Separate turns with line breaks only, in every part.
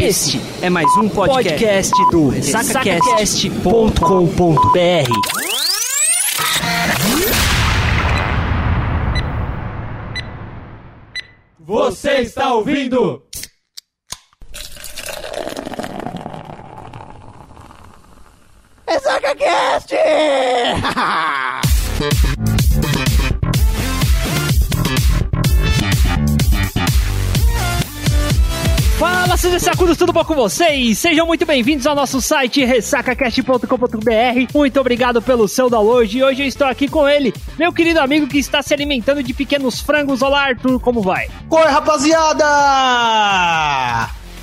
Este é mais um podcast, do sacacast.com.br.
Você está ouvindo?
É SacaCast! Fala, seus sacudos, tudo bom com vocês? Sejam muito bem-vindos ao nosso site ressacacast.com.br. Muito obrigado pelo seu download e hoje eu estou aqui com ele, meu querido amigo que está se alimentando de pequenos frangos. Olá, Arthur, como vai?
Oi, rapaziada!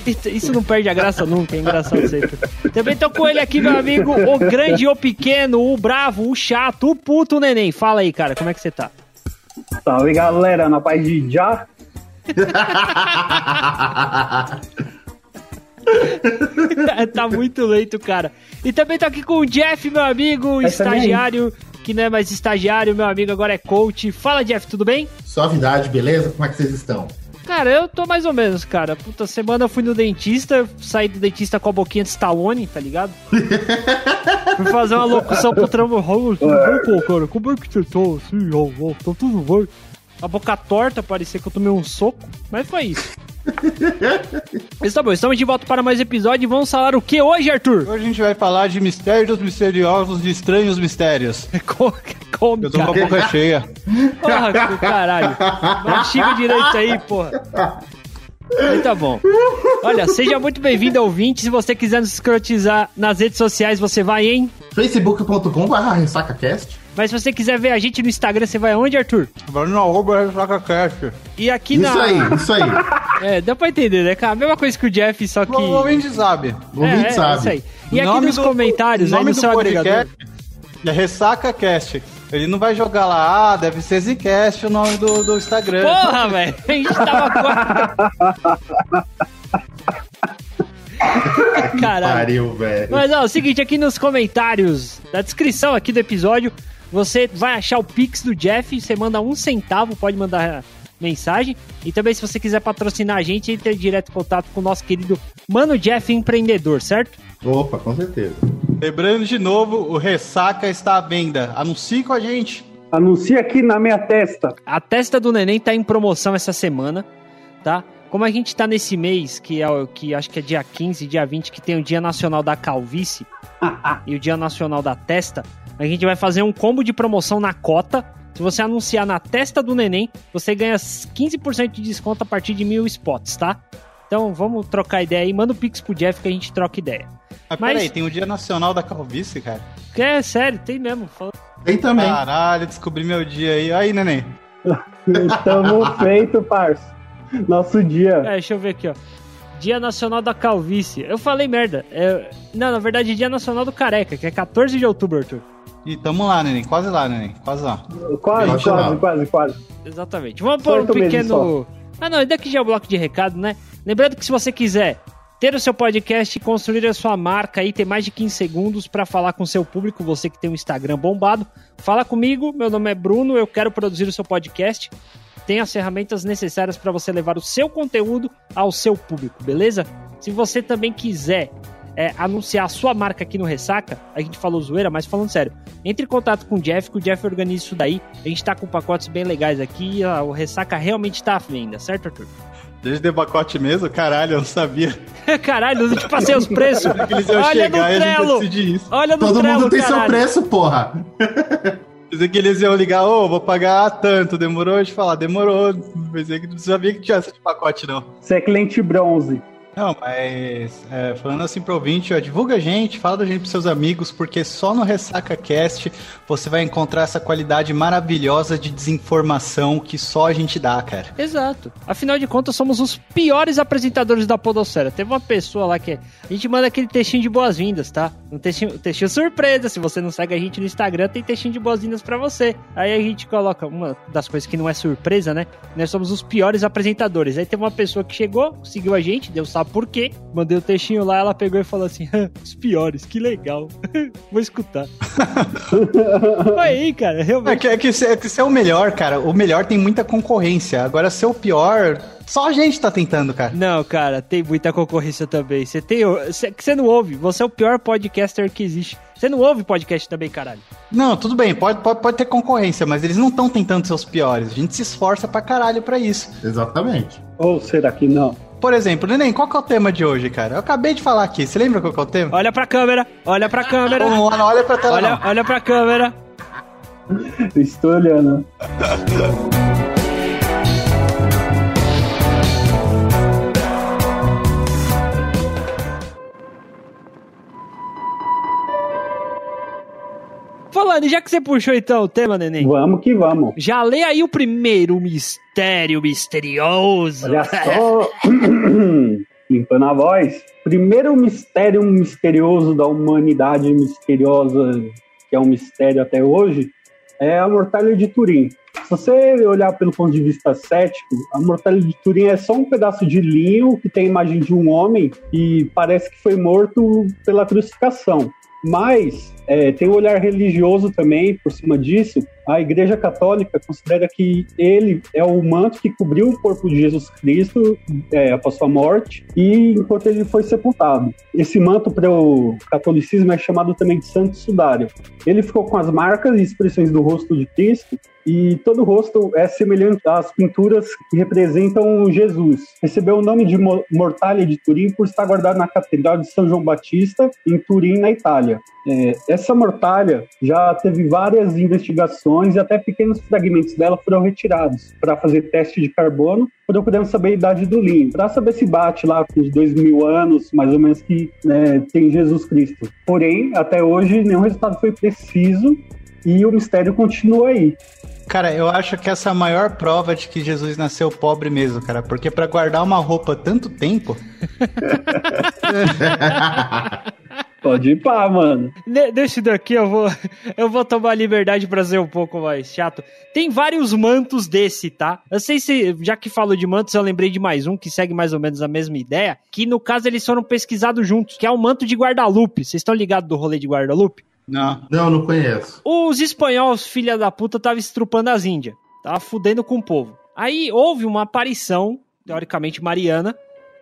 Isso não perde a graça nunca, é engraçado sempre. Também tô com ele aqui, meu amigo, o grande, o pequeno, o bravo, o chato, o puto neném. Fala aí, cara, como é que você tá?
Salve galera, na paz de já.
tá muito lento, cara. E também tô aqui com o Jeff, meu amigo,
Essa
estagiário, que não é mais estagiário, meu amigo, agora é coach. Fala, Jeff, tudo bem?
Suavidade, beleza? Como é que vocês estão?
Cara, eu tô mais ou menos, cara. Puta, semana eu fui no dentista, saí do dentista com a boquinha de Stallone, tá ligado? fui fazer uma locução pro trampo. Pô, cara, como é que você tá assim? Ó, ó, tá tudo bem. A boca torta, parecia que eu tomei um soco, mas foi isso. Mas tá bom, estamos de volta para mais episódio e vamos falar o que hoje, Arthur?
Hoje a gente vai falar de mistérios misteriosos, de estranhos mistérios.
Co- Come,
Eu tô com a boca cheia.
Porra, caralho. Mastiga direito aí, porra. Aí tá bom. Olha, seja muito bem-vindo, ouvinte. Se você quiser nos escrotizar nas redes sociais, você vai em.
facebook.com barra ressacacast
Mas se você quiser ver a gente no Instagram, você vai aonde, Arthur?
Vai no arroba SacaCast.
E aqui
Isso
na.
aí, isso aí.
É, dá pra entender, né, cara? A mesma coisa que o Jeff, só que.
O ouvinte sabe.
O
é,
ouvinte
é,
sabe.
isso aí. E aqui
nome
nos
do-
comentários,
o
aí
nome
no
do
seu agregador.
É RessacaCast. Ele não vai jogar lá, ah, deve ser Zcast o nome do, do Instagram.
Porra, velho! A gente tava quase. Caralho.
Pariu, velho.
Mas ó, é o seguinte, aqui nos comentários da descrição aqui do episódio, você vai achar o Pix do Jeff, você manda um centavo, pode mandar mensagem. E também se você quiser patrocinar a gente, entre direto em contato com o nosso querido Mano Jeff Empreendedor, certo?
Opa, com certeza.
Lembrando de novo, o Ressaca está à venda. Anuncie com a gente.
Anuncia aqui na minha testa.
A testa do neném tá em promoção essa semana, tá? Como a gente tá nesse mês, que é o que acho que é dia 15, dia 20, que tem o Dia Nacional da Calvície e o Dia Nacional da Testa, a gente vai fazer um combo de promoção na cota. Se você anunciar na testa do neném, você ganha 15% de desconto a partir de mil spots, tá? Então vamos trocar ideia aí. Manda o Pix pro Jeff que a gente troca ideia.
Mas,
Mas-
peraí, tem o Dia Nacional da Calvície, cara.
Que é sério, tem mesmo.
Tem também.
Caralho, descobri meu dia aí. Aí, neném.
Tamo feito, parça. Nosso dia.
É, deixa eu ver aqui, ó. Dia Nacional da Calvície. Eu falei merda. É, Não, na verdade, Dia Nacional do Careca, que é 14 de outubro, Arthur.
E tamo lá, neném. Quase lá, neném. Quase lá.
Quase, quase,
não.
quase, quase.
Exatamente. Vamos pôr um pequeno. Ah, não, daqui já é o bloco de recado, né? Lembrando que se você quiser ter o seu podcast e construir a sua marca aí, tem mais de 15 segundos para falar com o seu público, você que tem um Instagram bombado, fala comigo. Meu nome é Bruno, eu quero produzir o seu podcast. Tem as ferramentas necessárias para você levar o seu conteúdo ao seu público, beleza? Se você também quiser é, anunciar a sua marca aqui no Ressaca, a gente falou zoeira, mas falando sério, entre em contato com o Jeff, que o Jeff organiza isso daí. A gente tá com pacotes bem legais aqui e o Ressaca realmente tá à venda, certo, Arthur?
Desde o pacote mesmo? Caralho, eu não sabia.
Caralho, eu te passei os preços. Olha
chegar
no Trello. Olha no
Todo
Trello,
mundo tem seu
caralho.
preço, porra.
Pensei que eles iam ligar, ô, vou pagar tanto. Demorou de falar, demorou. Pensei que não sabia que tinha esse pacote, não.
Você é cliente bronze.
Não, mas é, falando assim pro ouvinte, ó, divulga a gente, fala da gente pros seus amigos, porque só no Ressaca Cast você vai encontrar essa qualidade maravilhosa de desinformação que só a gente dá, cara.
Exato. Afinal de contas, somos os piores apresentadores da Podosfera. Teve uma pessoa lá que. A gente manda aquele textinho de boas-vindas, tá? Um textinho, textinho surpresa. Se você não segue a gente no Instagram, tem textinho de boas-vindas pra você. Aí a gente coloca uma das coisas que não é surpresa, né? Nós somos os piores apresentadores. Aí teve uma pessoa que chegou, seguiu a gente, deu sabe por quê. Mandei o textinho lá, ela pegou e falou assim: "Ah, os piores, que legal. Vou escutar. Foi aí, cara.
É
Realmente.
que, é, que você, é que você é o melhor, cara. O melhor tem muita concorrência. Agora, ser o pior, só a gente tá tentando, cara.
Não, cara, tem muita concorrência também. Você tem. Você não ouve. Você é o pior podcaster que existe. Você não ouve podcast também, caralho.
Não, tudo bem, pode, pode, pode ter concorrência, mas eles não estão tentando ser os piores. A gente se esforça pra caralho pra isso.
Exatamente.
Ou será que não?
Por exemplo, Neném, qual que é o tema de hoje, cara? Eu acabei de falar aqui. Você lembra qual que é o tema?
Olha pra câmera, olha pra câmera.
Não olha pra tela,
Olha,
não.
olha pra câmera.
Estou olhando.
Falando, já que você puxou então o tema, neném,
Vamos que vamos.
já lê aí o primeiro mistério misterioso.
Olha só. Limpando a voz. Primeiro mistério misterioso da humanidade misteriosa, que é um mistério até hoje, é a mortalha de Turim. Se você olhar pelo ponto de vista cético, a mortalha de Turim é só um pedaço de linho que tem a imagem de um homem e parece que foi morto pela crucificação. Mas é, tem um olhar religioso também por cima disso. A Igreja Católica considera que ele é o manto que cobriu o corpo de Jesus Cristo é, após sua morte e enquanto ele foi sepultado. Esse manto para o catolicismo é chamado também de Santo Sudário. Ele ficou com as marcas e expressões do rosto de Cristo e todo o rosto é semelhante às pinturas que representam Jesus. Recebeu o nome de Mo- Mortalha de Turim por estar guardado na Catedral de São João Batista, em Turim, na Itália. É, essa mortalha já teve várias investigações e até pequenos fragmentos dela foram retirados para fazer teste de carbono, procurando saber a idade do linho, para saber se bate lá com os dois mil anos, mais ou menos, que né, tem Jesus Cristo. Porém, até hoje, nenhum resultado foi preciso e o mistério continua aí.
Cara, eu acho que essa é a maior prova de que Jesus nasceu pobre mesmo, cara. Porque pra guardar uma roupa tanto tempo.
Pode ir pá, mano.
Desse daqui eu vou, eu vou tomar a liberdade pra ser um pouco mais chato. Tem vários mantos desse, tá? Eu sei se, já que falou de mantos, eu lembrei de mais um que segue mais ou menos a mesma ideia, que no caso eles foram pesquisados juntos, que é o manto de guarda-lupe. Vocês estão ligados do rolê de guarda-lupe?
Não.
Não, não conheço.
Os espanhóis, filha da puta, estavam estrupando as Índias. Tava fudendo com o povo. Aí houve uma aparição, teoricamente mariana,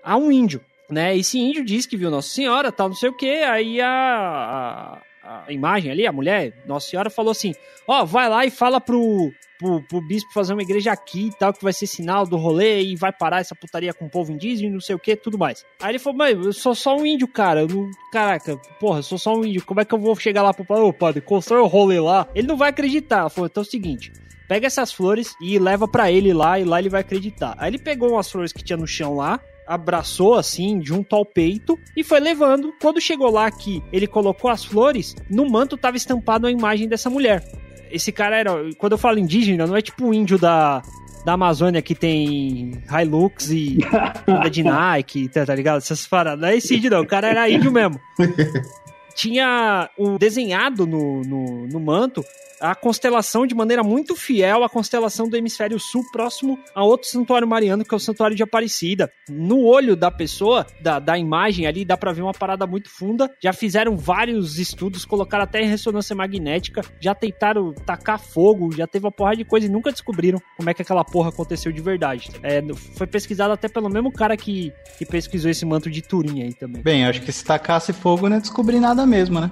a um índio. Né? Esse índio disse que viu Nossa Senhora, tal, não sei o que. Aí a, a, a imagem ali, a mulher, Nossa Senhora, falou assim: Ó, vai lá e fala pro, pro, pro bispo fazer uma igreja aqui e tal, que vai ser sinal do rolê e vai parar essa putaria com o povo indígena, não sei o que, tudo mais. Aí ele falou: Mãe, eu sou só um índio, cara. Eu não, caraca, porra, eu sou só um índio. Como é que eu vou chegar lá pro padre? Ô, padre, constrói o rolê lá. Ele não vai acreditar. Falou: Então é o seguinte. Pega essas flores e leva pra ele lá, e lá ele vai acreditar. Aí ele pegou umas flores que tinha no chão lá, abraçou assim, junto ao peito, e foi levando. Quando chegou lá que ele colocou as flores, no manto tava estampado a imagem dessa mulher. Esse cara era. Quando eu falo indígena, não é tipo o índio da. Da Amazônia que tem Hilux e de Nike, tá, tá ligado? Essas paradas. Não é esse índio, não. O cara era índio mesmo. Tinha o desenhado no, no, no manto a constelação de maneira muito fiel à constelação do hemisfério sul, próximo a outro santuário mariano, que é o santuário de Aparecida. No olho da pessoa, da, da imagem ali, dá pra ver uma parada muito funda. Já fizeram vários estudos, colocaram até em ressonância magnética, já tentaram tacar fogo, já teve uma porrada de coisa e nunca descobriram como é que aquela porra aconteceu de verdade. É, foi pesquisado até pelo mesmo cara que, que pesquisou esse manto de Turim aí também.
Bem, acho que se tacasse fogo não é descobrir nada mesmo, né?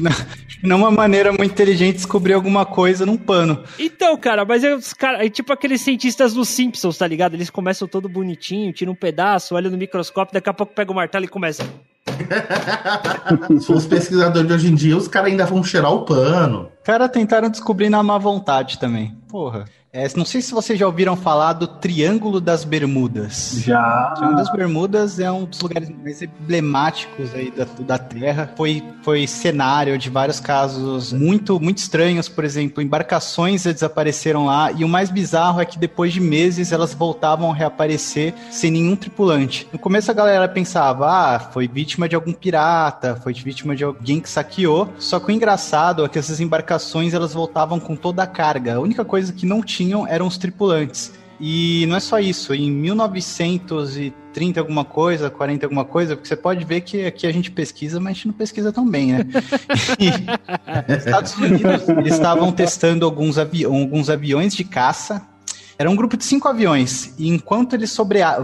não, é uma maneira muito inteligente descobrir alguma coisa num pano.
Então, cara, mas é os cara, é tipo aqueles cientistas dos Simpsons, tá ligado? Eles começam todo bonitinho, tiram um pedaço, olham no microscópio, daqui a pouco pega o martelo e começa.
Se for os pesquisadores de hoje em dia, os caras ainda vão cheirar o pano.
Cara, tentaram descobrir na má vontade também. Porra. É, não sei se vocês já ouviram falar do Triângulo das Bermudas.
Já.
O Triângulo das Bermudas é um dos lugares mais emblemáticos aí da, da Terra. Foi, foi cenário de vários casos muito, muito estranhos, por exemplo, embarcações desapareceram lá e o mais bizarro é que depois de meses elas voltavam a reaparecer sem nenhum tripulante. No começo a galera pensava, ah, foi vítima de algum pirata, foi vítima de alguém que saqueou. Só que o engraçado é que essas embarcações elas voltavam com toda a carga. A única coisa que não tinha tinham eram os tripulantes. E não é só isso, em 1930 alguma coisa, 40 alguma coisa, porque você pode ver que aqui a gente pesquisa, mas a gente não pesquisa tão bem, né? e, Estados Unidos, estavam testando alguns, avi alguns aviões de caça. Era um grupo de cinco aviões, e enquanto eles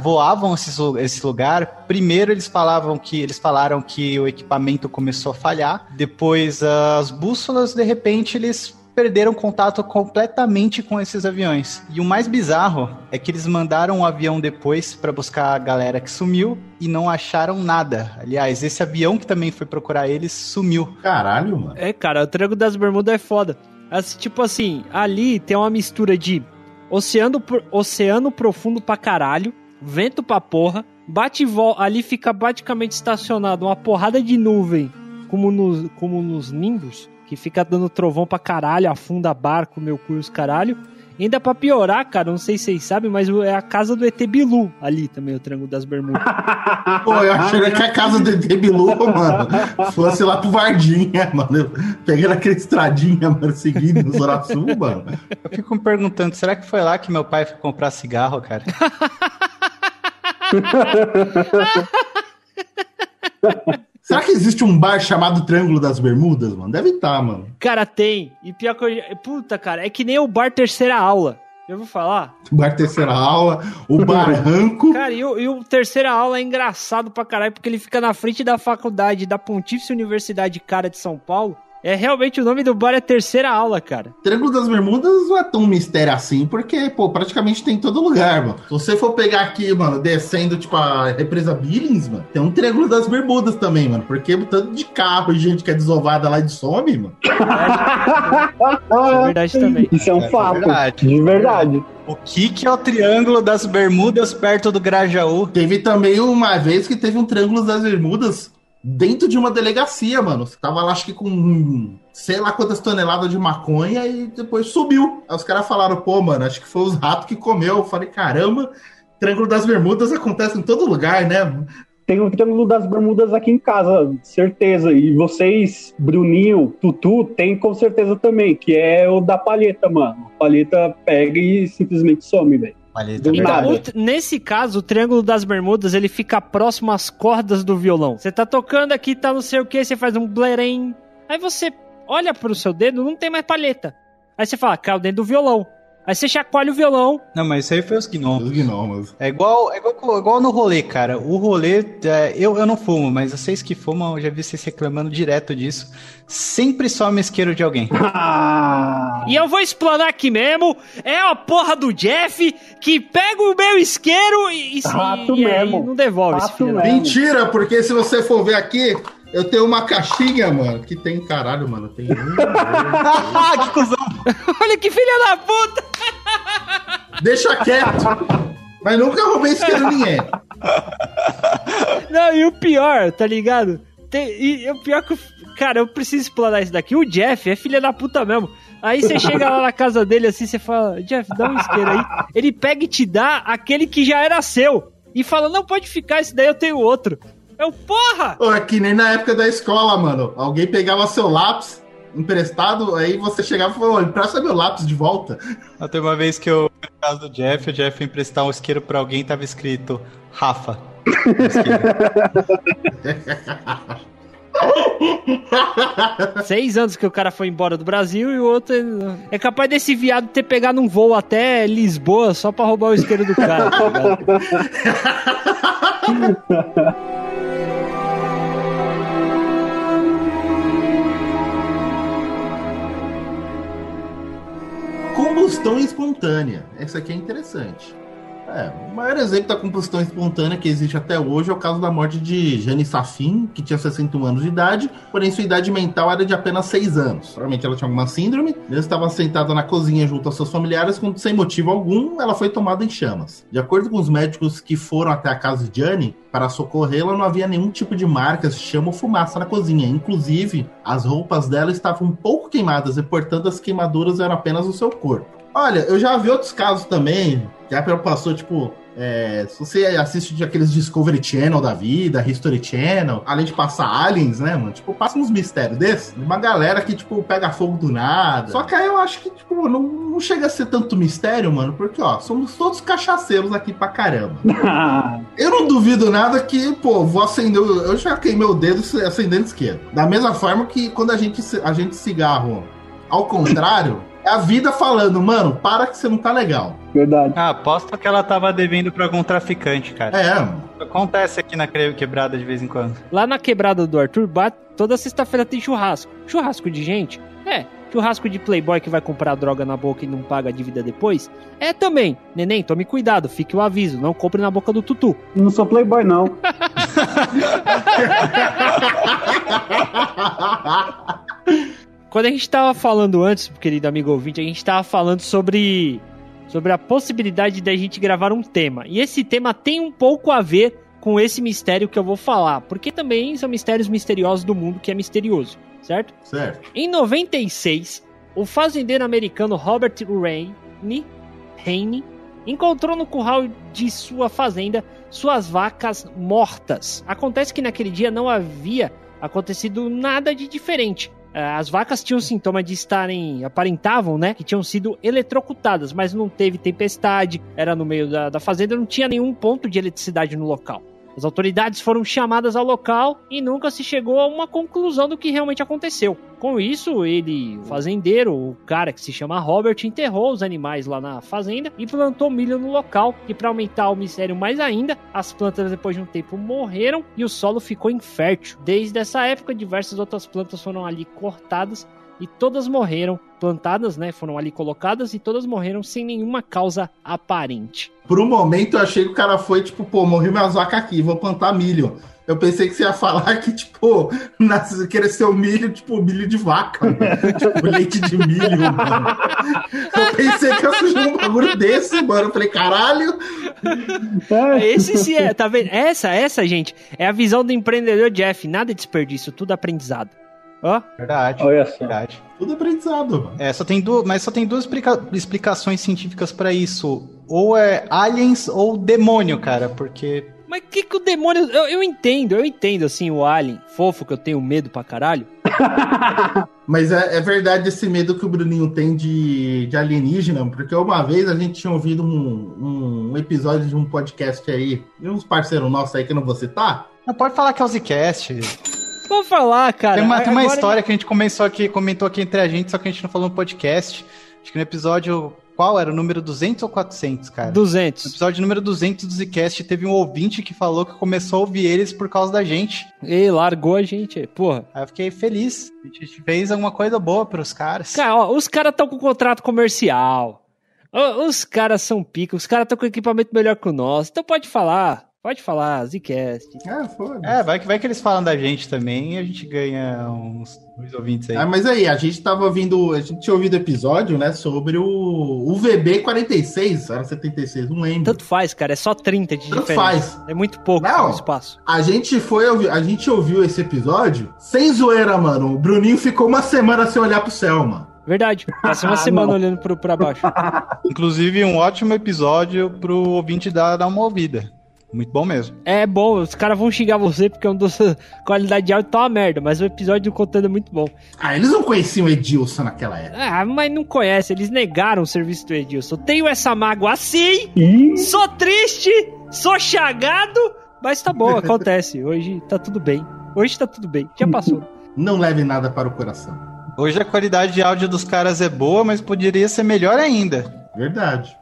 voavam esse, esse lugar, primeiro eles falavam que eles falaram que o equipamento começou a falhar, depois as bússolas, de repente, eles perderam contato completamente com esses aviões. E o mais bizarro é que eles mandaram um avião depois para buscar a galera que sumiu e não acharam nada. Aliás, esse avião que também foi procurar eles sumiu.
Caralho, mano.
É, cara, o Triângulo das Bermudas é foda. As, tipo assim, ali tem uma mistura de oceano, oceano profundo pra caralho, vento pra porra, bate e volta, ali fica praticamente estacionado uma porrada de nuvem, como nos, como nos nimbos, que fica dando trovão pra caralho, afunda barco, meu cu os caralho. E ainda pra piorar, cara, não sei se vocês sabem, mas é a casa do ET Bilu ali também, o Triângulo das Bermudas.
Pô, eu achei que a casa do ET Bilu, mano, fosse lá pro Vardinha, mano. Eu pegando aquela estradinha, mano, seguindo no Zona Sul, mano.
Eu fico me perguntando, será que foi lá que meu pai foi comprar cigarro, cara?
Será que existe um bar chamado Triângulo das Bermudas, mano? Deve estar, tá, mano.
Cara, tem. E pior que eu... Puta, cara, é que nem o bar Terceira Aula. Eu vou falar?
Bar Terceira Aula, o Barranco.
Cara, e o, e o Terceira Aula é engraçado pra caralho, porque ele fica na frente da faculdade da Pontífice Universidade Cara de São Paulo. É realmente o nome do bar é terceira aula, cara.
Triângulo das Bermudas não é tão mistério assim, porque, pô, praticamente tem em todo lugar, mano. Se você for pegar aqui, mano, descendo, tipo, a represa Billings, mano, tem um Triângulo das Bermudas também, mano. Porque tanto de carro e gente que é desovada lá de some, mano.
É verdade também.
Isso é um é fato. Verdade. De verdade.
O que, que é o Triângulo das Bermudas perto do Grajaú?
Teve também uma vez que teve um Triângulo das Bermudas dentro de uma delegacia, mano. Você tava lá, acho que com sei lá quantas toneladas de maconha e depois subiu. Aí os caras falaram, pô, mano, acho que foi os ratos que comeu. Eu falei, caramba, Triângulo das Bermudas acontece em todo lugar, né?
Tem um Triângulo das Bermudas aqui em casa, certeza. E vocês, Bruninho, Tutu, tem com certeza também, que é o da palheta, mano. A palheta pega e simplesmente some, velho.
Então, o, nesse caso, o Triângulo das Bermudas, ele fica próximo às cordas do violão. Você tá tocando aqui, tá não sei o que, você faz um blerem. Aí você olha pro seu dedo, não tem mais palheta. Aí você fala, caiu dentro do violão. Aí você chacoalha o violão.
Não, mas isso aí foi os gnomos.
Os gnomos.
É igual, é igual, igual no rolê, cara. O rolê, é, eu, eu não fumo, mas vocês que fumam, eu já vi vocês reclamando direto disso. Sempre some isqueiro de alguém.
e eu vou explanar aqui mesmo. É a porra do Jeff que pega o meu isqueiro e, e,
Rato
e,
mesmo.
não devolve
Rato
esse filho.
Mentira, porque se você for ver aqui, eu tenho uma caixinha, mano, que tem, caralho, mano, tem um.
que cuzão! Olha que filha da puta!
Deixa quieto! Mas nunca roubei isqueiro ninguém.
Não, e o pior, tá ligado? Tem, e o pior que. Cara, eu preciso explorar isso daqui. O Jeff é filha da puta mesmo. Aí você chega lá na casa dele assim, você fala, Jeff, dá um isqueiro aí. Ele pega e te dá aquele que já era seu. E fala, não, pode ficar, esse daí eu tenho outro. Eu, porra!
Pô, é que nem na época da escola, mano. Alguém pegava seu lápis emprestado, aí você chegava e falou, empresta meu lápis de volta.
Até uma vez que eu, no caso do Jeff, o Jeff emprestar um isqueiro pra alguém, tava escrito Rafa.
Seis anos que o cara foi embora do Brasil e o outro é capaz desse viado ter pegado um voo até Lisboa só pra roubar o isqueiro do cara. Tá
Combustão espontânea. Essa aqui é interessante. É, o maior exemplo da combustão espontânea que existe até hoje é o caso da morte de Jane Safin, que tinha 61 anos de idade, porém sua idade mental era de apenas 6 anos. Provavelmente ela tinha alguma síndrome, ela estava sentada na cozinha junto aos seus familiares, quando sem motivo algum ela foi tomada em chamas. De acordo com os médicos que foram até a casa de Jane, para socorrê-la não havia nenhum tipo de marcas chama ou fumaça na cozinha. Inclusive, as roupas dela estavam um pouco queimadas e, portanto, as queimaduras eram apenas o seu corpo. Olha, eu já vi outros casos também, que a passou, tipo, é, se você assiste aqueles Discovery Channel da vida, History Channel, além de passar aliens, né, mano? Tipo, passa uns mistérios desses. Uma galera que, tipo, pega fogo do nada. Só que aí eu acho que, tipo, não, não chega a ser tanto mistério, mano, porque, ó, somos todos cachaceiros aqui pra caramba. eu não duvido nada que, pô, vou acender. Eu já queimei o dedo acendendo esquerdo. Da mesma forma que quando a gente, a gente cigarro ao contrário. É a vida falando, mano, para que você não tá legal.
Verdade. Ah, aposto que ela tava devendo pra algum traficante, cara.
É.
Acontece aqui na quebrada de vez em quando.
Lá na quebrada do Arthur, toda sexta-feira tem churrasco. Churrasco de gente? É. Churrasco de playboy que vai comprar droga na boca e não paga a dívida depois? É também. Neném, tome cuidado, fique o aviso, não compre na boca do tutu.
Não sou playboy, não.
Quando a gente estava falando antes, querido amigo ouvinte, a gente estava falando sobre, sobre a possibilidade da gente gravar um tema. E esse tema tem um pouco a ver com esse mistério que eu vou falar, porque também são mistérios misteriosos do mundo que é misterioso, certo?
Certo.
Em 96, o fazendeiro americano Robert Rainey, Rainey encontrou no curral de sua fazenda suas vacas mortas. Acontece que naquele dia não havia acontecido nada de diferente. É, as vacas tinham sintoma de estarem, aparentavam, né, que tinham sido eletrocutadas, mas não teve tempestade, era no meio da, da fazenda, não tinha nenhum ponto de eletricidade no local. As autoridades foram chamadas ao local e nunca se chegou a uma conclusão do que realmente aconteceu. Com isso, ele, o fazendeiro, o cara que se chama Robert, enterrou os animais lá na fazenda e plantou milho no local. E para aumentar o mistério mais ainda, as plantas depois de um tempo morreram e o solo ficou infértil. Desde essa época, diversas outras plantas foram ali cortadas e todas morreram, plantadas, né? Foram ali colocadas e todas morreram sem nenhuma causa aparente.
Por um momento eu achei que o cara foi tipo, pô, morri minhas vacas aqui, vou plantar milho. Eu pensei que você ia falar que, tipo, nasce, cresceu milho, tipo, milho de vaca. tipo, leite de milho, mano. Eu pensei que ia surgir um bagulho desse, mano. Eu falei, caralho.
Esse sim é, tá vendo? Essa, essa, gente, é a visão do empreendedor Jeff. Nada de desperdício, tudo aprendizado.
Ó. Verdade. Olha só. Verdade.
Tudo aprendizado, mano.
É, só tem duas, mas só tem duas explica explicações científicas para isso. Ou é aliens ou demônio, cara, porque
mas que que o demônio. Eu, eu entendo, eu entendo, assim, o Alien fofo que eu tenho medo pra caralho.
Mas é, é, verdade esse medo que o Bruninho tem de, de alienígena, porque uma vez a gente tinha ouvido um, um episódio de um podcast aí, e uns parceiros nossos aí que eu não vou citar.
Não pode falar que é o Zcast.
Vou falar, cara.
Tem uma, tem uma história que a gente começou aqui, comentou aqui entre a gente, só que a gente não falou no podcast. Acho que no episódio. Qual era o número 200 ou 400, cara?
200.
No episódio número 200 do Zcast, teve um ouvinte que falou que começou a ouvir eles por causa da gente.
E largou a gente, porra.
Aí eu fiquei feliz. A gente fez alguma coisa boa pros caras.
Cara, ó, os caras estão com contrato comercial. Os caras são pica, os caras estão com equipamento melhor que o nosso. Então pode falar. Pode falar, Zcast.
É, foda. É, vai que, vai que eles falam da gente também e a gente ganha uns dois ouvintes aí.
Ah, mas aí, a gente tava ouvindo, a gente tinha ouvido episódio, né, sobre o, o VB 46, era 76, não lembro.
Tanto faz, cara, é só 30 de
Tanto diferença. faz.
É muito pouco não, espaço.
A gente foi, a gente ouviu esse episódio sem zoeira, mano. O Bruninho ficou uma semana sem olhar pro céu, mano.
Verdade. Passei uma semana olhando pro, pra baixo.
Inclusive, um ótimo episódio pro ouvinte dar, dar uma ouvida. Muito bom mesmo.
É bom, os caras vão xingar você porque é um dos qualidade de áudio tá uma merda, mas o episódio do conteúdo é muito bom.
Ah, eles não conheciam o Edilson naquela época.
Ah, mas não conhece, eles negaram o serviço do Edilson. Tenho essa mágoa assim, sou triste, sou chagado, mas tá bom, acontece. Hoje tá tudo bem. Hoje tá tudo bem, já passou.
Não leve nada para o coração.
Hoje a qualidade de áudio dos caras é boa, mas poderia ser melhor ainda.
Verdade.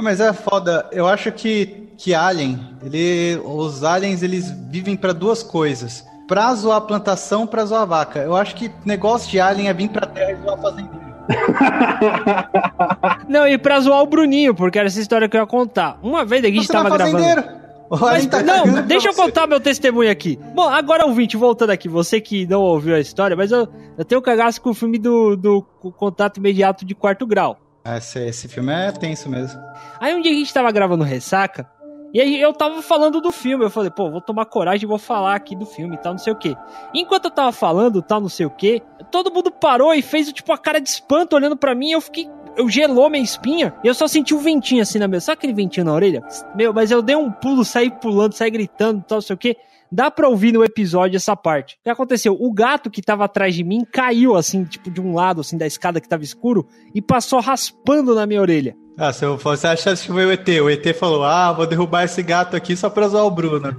Ah, mas é foda. Eu acho que, que Alien, ele, os aliens, eles vivem para duas coisas. Pra zoar a plantação, pra zoar a vaca. Eu acho que negócio de Alien é vir pra terra e zoar a fazendeiro.
Não, e pra zoar o Bruninho, porque era essa história que eu ia contar. Uma vez a gente
Você
tava
não é
gravando. Mas,
tá
não, deixa eu contar meu testemunho aqui. Bom, agora ouvinte, voltando aqui, você que não ouviu a história, mas eu, eu tenho cagaço com o filme do, do contato imediato de quarto grau.
Esse, esse filme é tenso mesmo.
Aí um dia a gente tava gravando Ressaca, e aí eu tava falando do filme, eu falei, pô, vou tomar coragem e vou falar aqui do filme e tal, não sei o quê. Enquanto eu tava falando, tal, não sei o quê, todo mundo parou e fez, tipo, a cara de espanto olhando pra mim, eu fiquei... Eu gelou minha espinha e eu só senti um ventinho assim na minha. Sabe aquele ventinho na orelha? Meu, mas eu dei um pulo, saí pulando, saí gritando, tal, não sei o quê. Dá pra ouvir no episódio essa parte. O que aconteceu? O gato que tava atrás de mim caiu, assim, tipo, de um lado, assim, da escada que tava escuro e passou raspando na minha orelha.
Ah, se eu fosse achar que foi o ET. O ET falou: Ah, vou derrubar esse gato aqui só pra zoar o Bruno.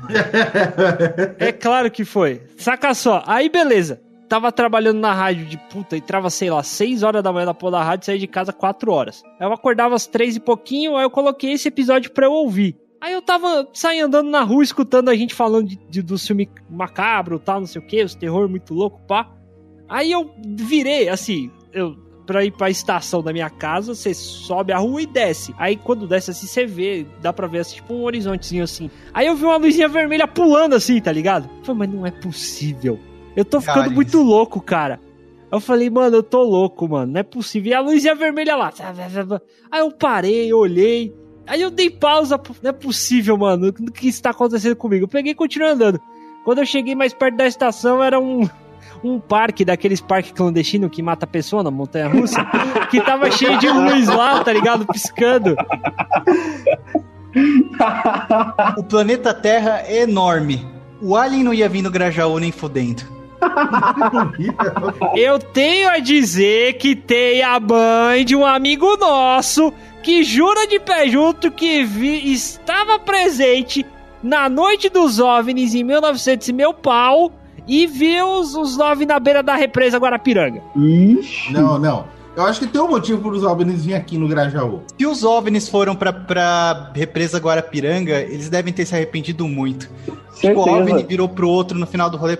É claro que foi. Saca só. Aí, beleza. Tava trabalhando na rádio de puta, entrava, sei lá, 6 horas da manhã da porra da rádio e saía de casa 4 horas. Aí eu acordava às 3 e pouquinho, aí eu coloquei esse episódio pra eu ouvir. Aí eu tava saindo andando na rua, escutando a gente falando de, de- do filme macabro tal, não sei o que, os terror muito louco, pá. Aí eu virei, assim, eu pra ir pra estação da minha casa, você sobe a rua e desce. Aí quando desce assim, você vê, dá pra ver assim, tipo um horizontezinho assim. Aí eu vi uma luzinha vermelha pulando assim, tá ligado? Eu falei, mas não é possível. Eu tô ficando
Cara,
muito louco, cara. Eu falei, mano, eu tô louco, mano, não é possível. E a luzinha vermelha lá. Aí eu parei, olhei. Aí eu dei pausa, não é possível, mano, o que está acontecendo comigo? Eu peguei e continuei andando. Quando eu cheguei mais perto da estação, era um, um parque, daqueles parques clandestinos que mata a pessoa na montanha russa, que tava cheio de luz lá, tá ligado? Piscando.
O planeta Terra é enorme. O Alien não ia vir no Grajaú nem fudendo.
Eu tenho a dizer que tem a mãe de um amigo nosso que jura de pé junto que vi- estava presente na noite dos OVNIs em 1900 e meu pau e viu os, os OVNIs na beira da represa Guarapiranga.
Ixi.
Não, não. Eu acho que tem um motivo para os OVNIs virem aqui no Grajaú.
Se os OVNIs foram pra, pra represa Guarapiranga, eles devem ter se arrependido muito. Tipo, o OVNI
Certeza.
virou pro outro no final do rolê.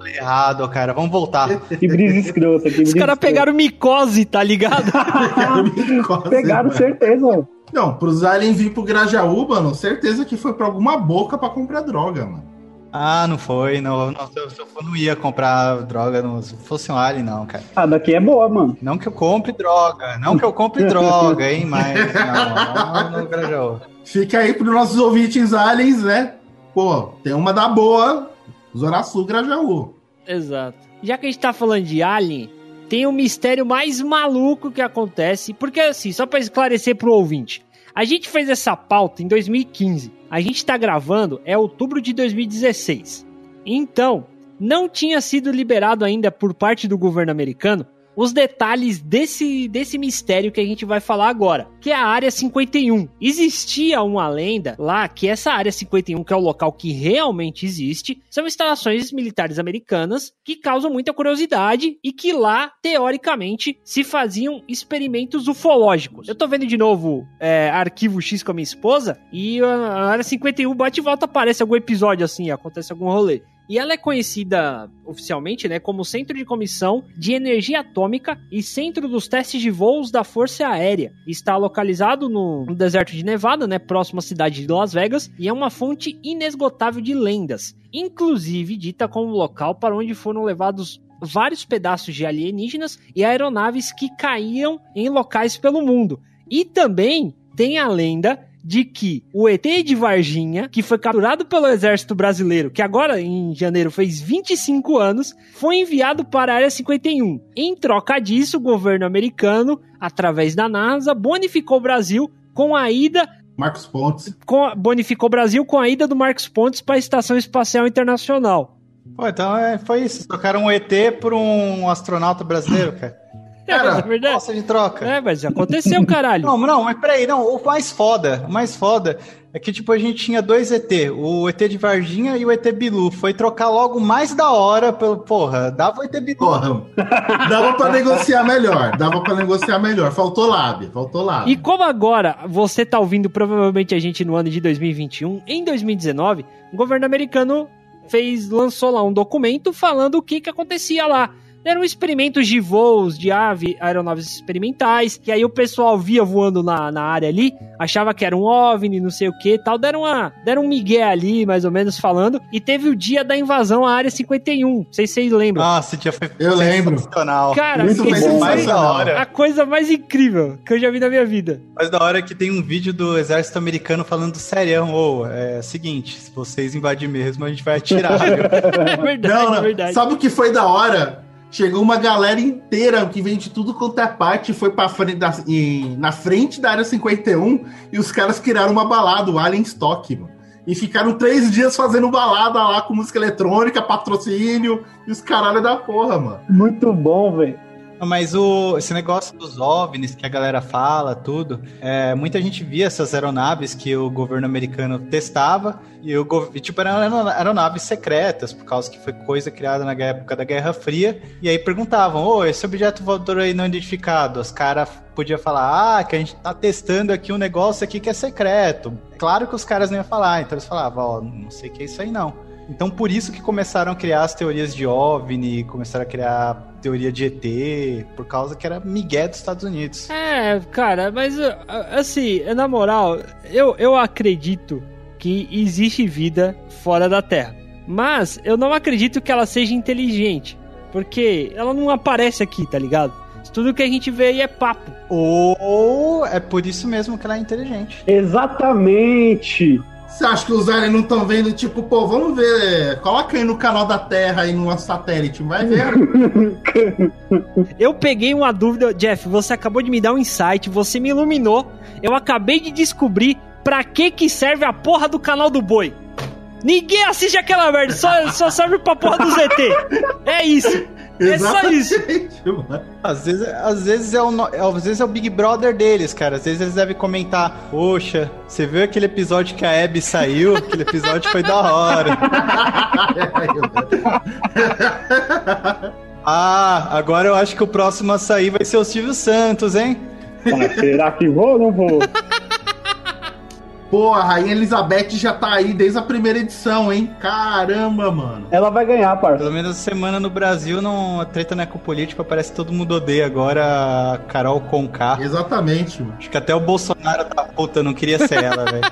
"Rolê Errado, cara. Vamos voltar.
Que brisa escrota. Que
Os
brisa
caras pegaram micose, tá ligado?
escrota. Pegaram certeza.
Não, pros aliens vir pro Grajaú, mano, certeza que foi pra alguma boca pra comprar droga, mano.
Ah, não foi. Não, não, se, eu, se eu for, não ia comprar droga. Não, se fosse um Alien, não, cara.
Ah, daqui é boa, mano.
Não que eu compre droga. Não que eu compre droga, hein? Mas não, não no Grajaú.
Fica aí pros nossos ouvintes aliens, né? Pô, tem uma da boa, Zona Sul Grajaú.
Exato. Já que a gente tá falando de Alien, tem um mistério mais maluco que acontece. Porque, assim, só pra esclarecer pro ouvinte, a gente fez essa pauta em 2015. A gente tá gravando é outubro de 2016. Então, não tinha sido liberado ainda por parte do governo americano os detalhes desse, desse mistério que a gente vai falar agora, que é a Área 51. Existia uma lenda lá que essa Área 51, que é o local que realmente existe, são instalações militares americanas que causam muita curiosidade e que lá, teoricamente, se faziam experimentos ufológicos. Eu tô vendo de novo é, Arquivo X com a minha esposa e a Área 51 bate e volta, aparece algum episódio assim, acontece algum rolê. E ela é conhecida oficialmente né, como Centro de Comissão de Energia Atômica e Centro dos Testes de Voos da Força Aérea. Está localizado no no deserto de Nevada, né, próximo à cidade de Las Vegas, e é uma fonte inesgotável de lendas, inclusive dita como local para onde foram levados vários pedaços de alienígenas e aeronaves que caíam em locais pelo mundo. E também tem a lenda de que o ET de Varginha, que foi capturado pelo exército brasileiro, que agora em janeiro fez 25 anos, foi enviado para a Área 51. Em troca disso, o governo americano, através da NASA, bonificou o Brasil com a ida
Marcos Pontes.
com bonificou o Brasil com a ida do Marcos Pontes para a Estação Espacial Internacional.
Pô, então é, foi isso. Trocaram um ET por um astronauta brasileiro, cara.
Cara,
é verdade.
Nossa, de troca.
É, mas aconteceu, caralho.
Não, não, mas peraí, não. O mais foda, o mais foda é que, tipo, a gente tinha dois ET, o ET de Varginha e o ET Bilu. Foi trocar logo mais da hora pelo. Porra, dava o ET Bilu.
Porra, dava pra negociar melhor. Dava pra negociar melhor. Faltou lábia, faltou lábia.
E como agora você tá ouvindo provavelmente a gente no ano de 2021, em 2019, o governo americano fez lançou lá um documento falando o que que acontecia lá. Eram experimentos de voos de ave, aeronaves experimentais, que aí o pessoal via voando na, na área ali, achava que era um OVNI, não sei o que tal. Deram, uma, deram um migué ali, mais ou menos falando. E teve o dia da invasão à área 51. Não sei se vocês lembram.
Nossa, esse dia foi
Eu lembro.
sensacional.
Cara,
muito bem,
foi
mais da hora.
a coisa mais incrível que eu já vi na minha vida.
Mas da hora que tem um vídeo do exército americano falando serião, ô, é seguinte, se vocês invadirem mesmo, a gente vai atirar, viu?
É verdade,
Não,
é
não.
verdade.
Sabe o que foi da hora? Chegou uma galera inteira que vem de tudo quanto é parte, foi pra frente da, e- na frente da área 51 e os caras criaram uma balada, o Alien Stock, mano. E ficaram três dias fazendo balada lá com música eletrônica, patrocínio e os caralho da porra, mano.
Muito bom, velho.
Mas o, esse negócio dos OVNIs que a galera fala, tudo, é, muita gente via essas aeronaves que o governo americano testava e o tipo, eram aero- aeronaves secretas, por causa que foi coisa criada na época da Guerra Fria. E aí perguntavam, ô, esse objeto voador aí não identificado, os caras podiam falar, ah, que a gente tá testando aqui um negócio aqui que é secreto. Claro que os caras não iam falar, então eles falavam, ó, não sei o que é isso aí não. Então, por isso que começaram a criar as teorias de OVNI, começaram a criar teoria de ET, por causa que era migué dos Estados Unidos.
É, cara, mas uh, assim, na moral, eu, eu acredito que existe vida fora da Terra. Mas eu não acredito que ela seja inteligente. Porque ela não aparece aqui, tá ligado? Tudo que a gente vê aí é papo.
Ou é por isso mesmo que ela é inteligente.
Exatamente.
Você acha que os aliens não estão vendo, tipo, pô, vamos ver, coloca aí no canal da Terra aí no satélite, vai ver.
Eu peguei uma dúvida, Jeff, você acabou de me dar um insight, você me iluminou. Eu acabei de descobrir pra que que serve a porra do canal do boi. Ninguém assiste aquela merda, só, só serve pra porra do ZT. É isso. É só isso.
Exatamente, mano.
Às vezes, às vezes é o, é- às vezes é o Big Brother deles, cara. Às vezes eles devem comentar: Poxa, você viu aquele episódio que a Abby saiu? Aquele episódio foi da hora. Ah, agora eu acho que o próximo a sair vai ser o Silvio Santos, hein?
Ah, será que vou ou não vou?
Pô, a Rainha Elizabeth já tá aí desde a primeira edição, hein? Caramba, mano.
Ela vai ganhar, parça.
Pelo menos essa semana no Brasil, não, a treta não é com política, parece que todo mundo odeia agora a Carol Conká.
Exatamente, mano.
Acho que até o Bolsonaro tá puta, não queria ser ela, velho.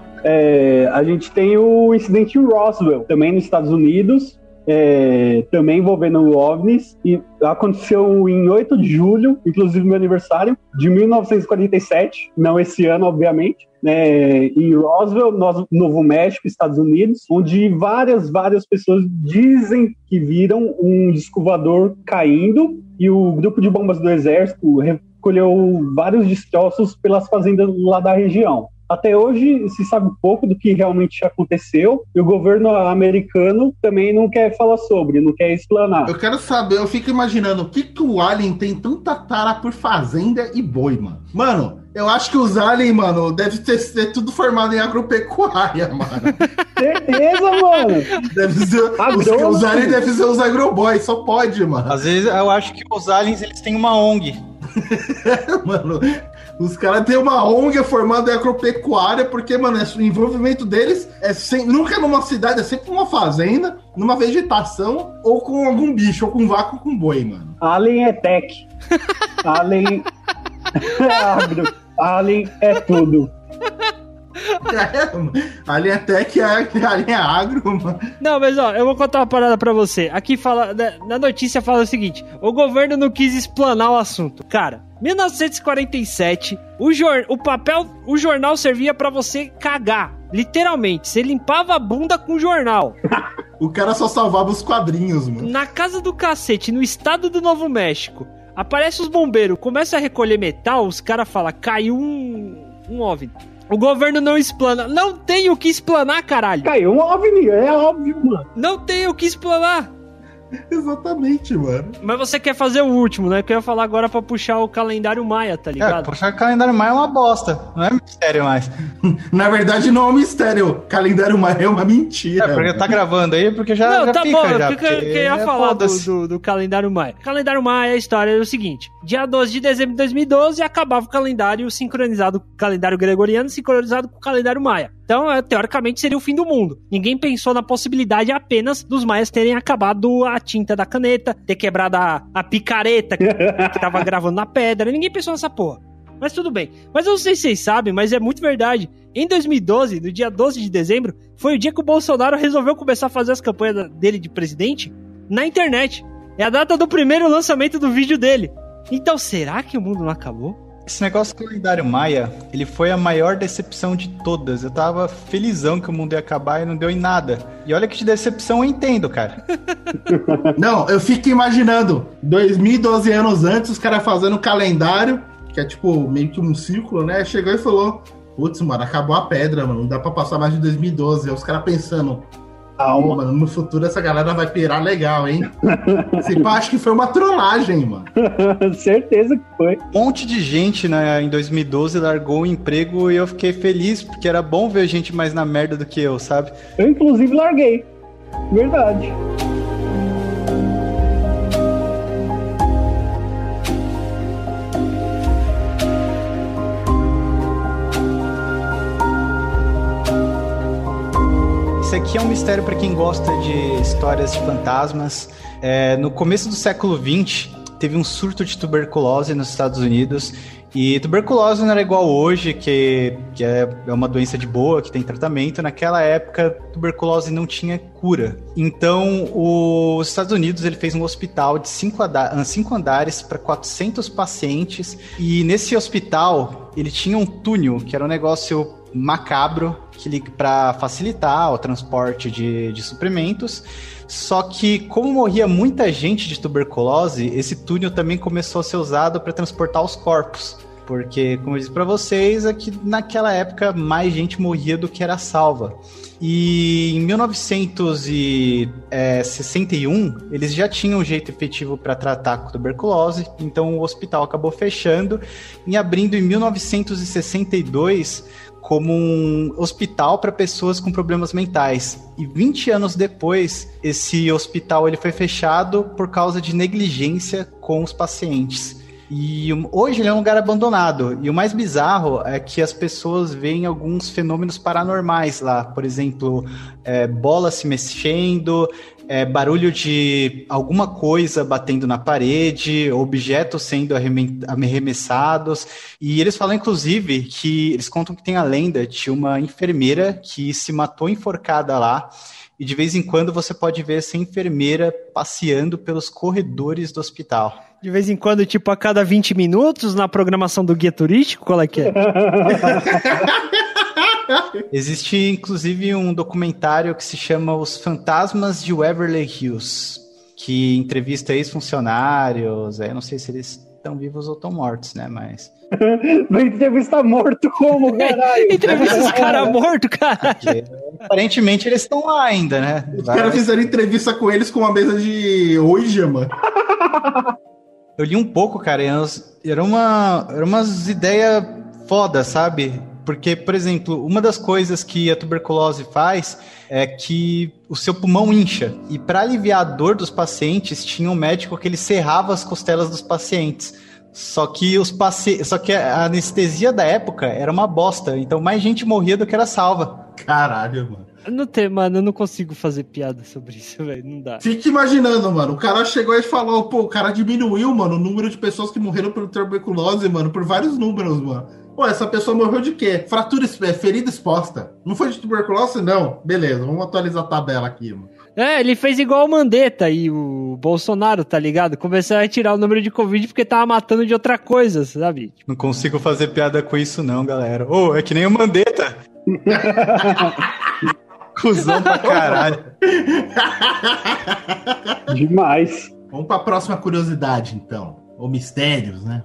É, a gente tem o incidente em Roswell, também nos Estados Unidos, é, também envolvendo OVNIs, e aconteceu em 8 de julho, inclusive meu aniversário, de 1947, não esse ano, obviamente, né, em Roswell, no- Novo México, Estados Unidos, onde várias, várias pessoas dizem que viram um disco voador caindo, e o grupo de bombas do exército recolheu vários destroços pelas fazendas lá da região. Até hoje se sabe pouco do que realmente aconteceu e o governo americano também não quer falar sobre, não quer explanar.
Eu quero saber, eu fico imaginando o que, que o Alien tem tanta tara por fazenda e boi, mano. Mano, eu acho que os aliens, mano, deve ter, ser tudo formado em agropecuária, mano.
Certeza, mano!
Deve ser, os, os aliens devem ser os agroboys, só pode, mano.
Às vezes eu acho que os aliens eles têm uma ONG.
Mano, os caras têm uma ONG formada em agropecuária, porque, mano, é- o envolvimento deles é sem, nunca numa cidade, é sempre numa fazenda, numa vegetação, ou com algum bicho, ou com vaca ou com boi, mano.
Alien é tech. Alien é agro. Alien é tudo.
É. Alien até que é, alien é agro, mano.
Não, mas ó, eu vou contar uma parada pra você. Aqui fala, na- na notícia fala o seguinte: o governo não quis explanar o assunto. Cara, 1947, o, jor, o papel, o jornal servia pra você cagar. Literalmente, você limpava a bunda com o jornal.
O cara só salvava os quadrinhos, mano.
Na casa do cacete, no estado do Novo México, aparece os bombeiros, começa a recolher metal, os caras falam, caiu um, um OVNI. O governo não explana. Não tem o que explanar, caralho.
Caiu um OVNI, é óbvio, mano.
Não tem o que explanar.
Exatamente, mano.
Mas você quer fazer o último, né? Que eu ia falar agora pra puxar o calendário Maia, tá
É,
ligado?
puxar calendário maia é uma bosta. Não é mistério mais.
Na verdade, não é um mistério. Calendário Maia é uma mentira.
É, porque tá gravando aí, porque já,
Não,
já
tá
fica
bom,
já.
o que, que eu
porque
que eu ia
é
falar do, do, do calendário Maia? Calendário Maia, a história é o seguinte: dia 12 de dezembro de 2012 acabava o calendário sincronizado, o calendário gregoriano sincronizado com o calendário Maia. Então, é, teoricamente, seria o fim do mundo. Ninguém pensou na possibilidade apenas dos maias terem acabado a tinta da caneta, ter quebrado a, a picareta que, que tava gravando na pedra. Ninguém pensou nessa porra. Mas tudo bem. Mas eu não sei se vocês sabem, mas é muito verdade. Em 2012, no dia 12 de dezembro, foi o dia que o Bolsonaro resolveu começar a fazer as campanhas dele de presidente na internet. É a data do primeiro lançamento do vídeo dele. Então, será que o mundo não acabou?
Esse negócio do calendário maia, ele foi a maior decepção de todas. Eu tava felizão que o mundo ia acabar e não deu em nada. E olha que de decepção eu entendo, cara.
Não, eu fico imaginando, 2012 anos antes, os caras fazendo calendário, que é tipo meio que um círculo, né? Chegou e falou: Putz, mano, acabou a pedra, mano, não dá pra passar mais de 2012. Aí os caras pensando:
Calma.
mano, no futuro essa galera vai pirar legal, hein? Esse pá, acho que foi uma trollagem, mano.
Certeza que foi.
Um monte de gente né, em 2012 largou o emprego e eu fiquei feliz, porque era bom ver gente mais na merda do que eu, sabe?
Eu, inclusive, larguei. Verdade.
Isso aqui é um mistério para quem gosta de histórias de fantasmas. É, no começo do século XX, teve um surto de tuberculose nos Estados Unidos. E tuberculose não era igual hoje, que, que é é uma doença de boa, que tem tratamento. Naquela época, tuberculose não tinha cura. Então, os Estados Unidos ele fez um hospital de cinco, ada- cinco andares para 400 pacientes. E nesse hospital, ele tinha um túnel, que era um negócio macabro que para facilitar o transporte de, de suprimentos. Só que, como morria muita gente de tuberculose, esse túnel também começou a ser usado para transportar os corpos. Porque, como eu disse para vocês, é que naquela época mais gente morria do que era salva. E em 1961, eles já tinham um jeito efetivo para tratar com tuberculose, então o hospital acabou fechando e abrindo em 1962 como um hospital para pessoas com problemas mentais. E 20 anos depois, esse hospital ele foi fechado por causa de negligência com os pacientes. E hoje ele é um lugar abandonado. E o mais bizarro é que as pessoas veem alguns fenômenos paranormais lá. Por exemplo, é, bola se mexendo, é, barulho de alguma coisa batendo na parede, objetos sendo arremessados. E eles falam, inclusive, que eles contam que tem a lenda de uma enfermeira que se matou enforcada lá. E de vez em quando você pode ver essa enfermeira passeando pelos corredores do hospital.
De vez em quando, tipo, a cada 20 minutos na programação do guia turístico? Qual é que é?
Existe inclusive um documentário que se chama Os Fantasmas de Waverly Hills, que entrevista ex-funcionários. Eu não sei se eles estão vivos ou estão mortos, né? Mas.
Vai entrevistar morto como, caralho?
Entrevista os caras mortos, cara.
porque, aparentemente eles estão lá ainda, né?
Os caras fizeram entrevista com eles com uma mesa de Ouija, mano.
Eu li um pouco, cara, e elas- era uma, era umas ideias foda, sabe? Porque, por exemplo, uma das coisas que a tuberculose faz é que o seu pulmão incha. E para aliviar a dor dos pacientes, tinha um médico que ele serrava as costelas dos pacientes. Só que os paci... só que a anestesia da época era uma bosta, então mais gente morria do que era salva.
Caralho, mano.
Não tem, mano, eu não consigo fazer piada sobre isso, velho. Não dá.
Fique imaginando, mano. O cara chegou e falou, pô, o cara diminuiu, mano, o número de pessoas que morreram por tuberculose, mano, por vários números, mano. Pô, essa pessoa morreu de quê? Fratura, é, ferida exposta. Não foi de tuberculose, não? Beleza, vamos atualizar a tabela aqui, mano.
É, ele fez igual o Mandetta e o Bolsonaro, tá ligado? Começou a tirar o número de Covid porque tava matando de outra coisa, sabe?
Não consigo fazer piada com isso não, galera. Ô, é que nem o Mandetta. Cusão pra caralho.
Demais.
Vamos pra próxima curiosidade, então. Ou mistérios, né?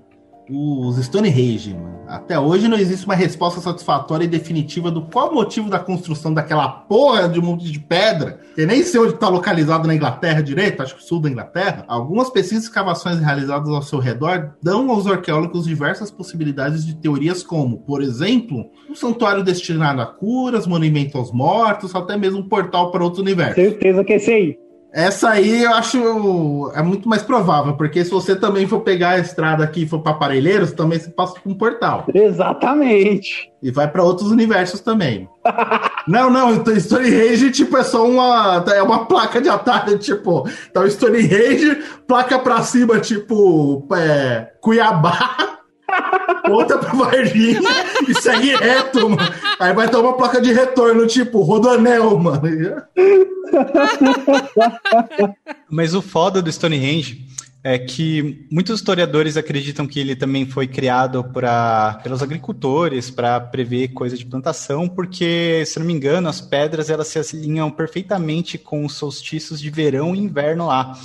Os Stonehenge, mano. Até hoje não existe uma resposta satisfatória e definitiva do qual motivo da construção daquela porra de um monte de pedra, que nem sei onde está localizado na Inglaterra direito, acho que sul da Inglaterra. Algumas pesquisas e escavações realizadas ao seu redor dão aos arqueólogos diversas possibilidades de teorias como, por exemplo, um santuário destinado a curas, monumento aos mortos, até mesmo um portal para outro universo.
Certeza que é esse aí.
Essa aí eu acho é muito mais provável, porque se você também for pegar a estrada aqui e for para Parelheiros, também se passa por um portal.
Exatamente.
E vai para outros universos também. não, não, Stonehenge, tipo, é só uma, é uma placa de atalho, tipo, tá o Stonehenge, placa para cima, tipo, é, Cuiabá, Outra pra Varginha e segue reto, mano. Aí vai ter uma placa de retorno, tipo, Rodanel, mano.
Mas o foda do Stonehenge é que muitos historiadores acreditam que ele também foi criado pra, pelos agricultores para prever coisa de plantação, porque, se não me engano, as pedras elas se alinham perfeitamente com os solstícios de verão e inverno lá.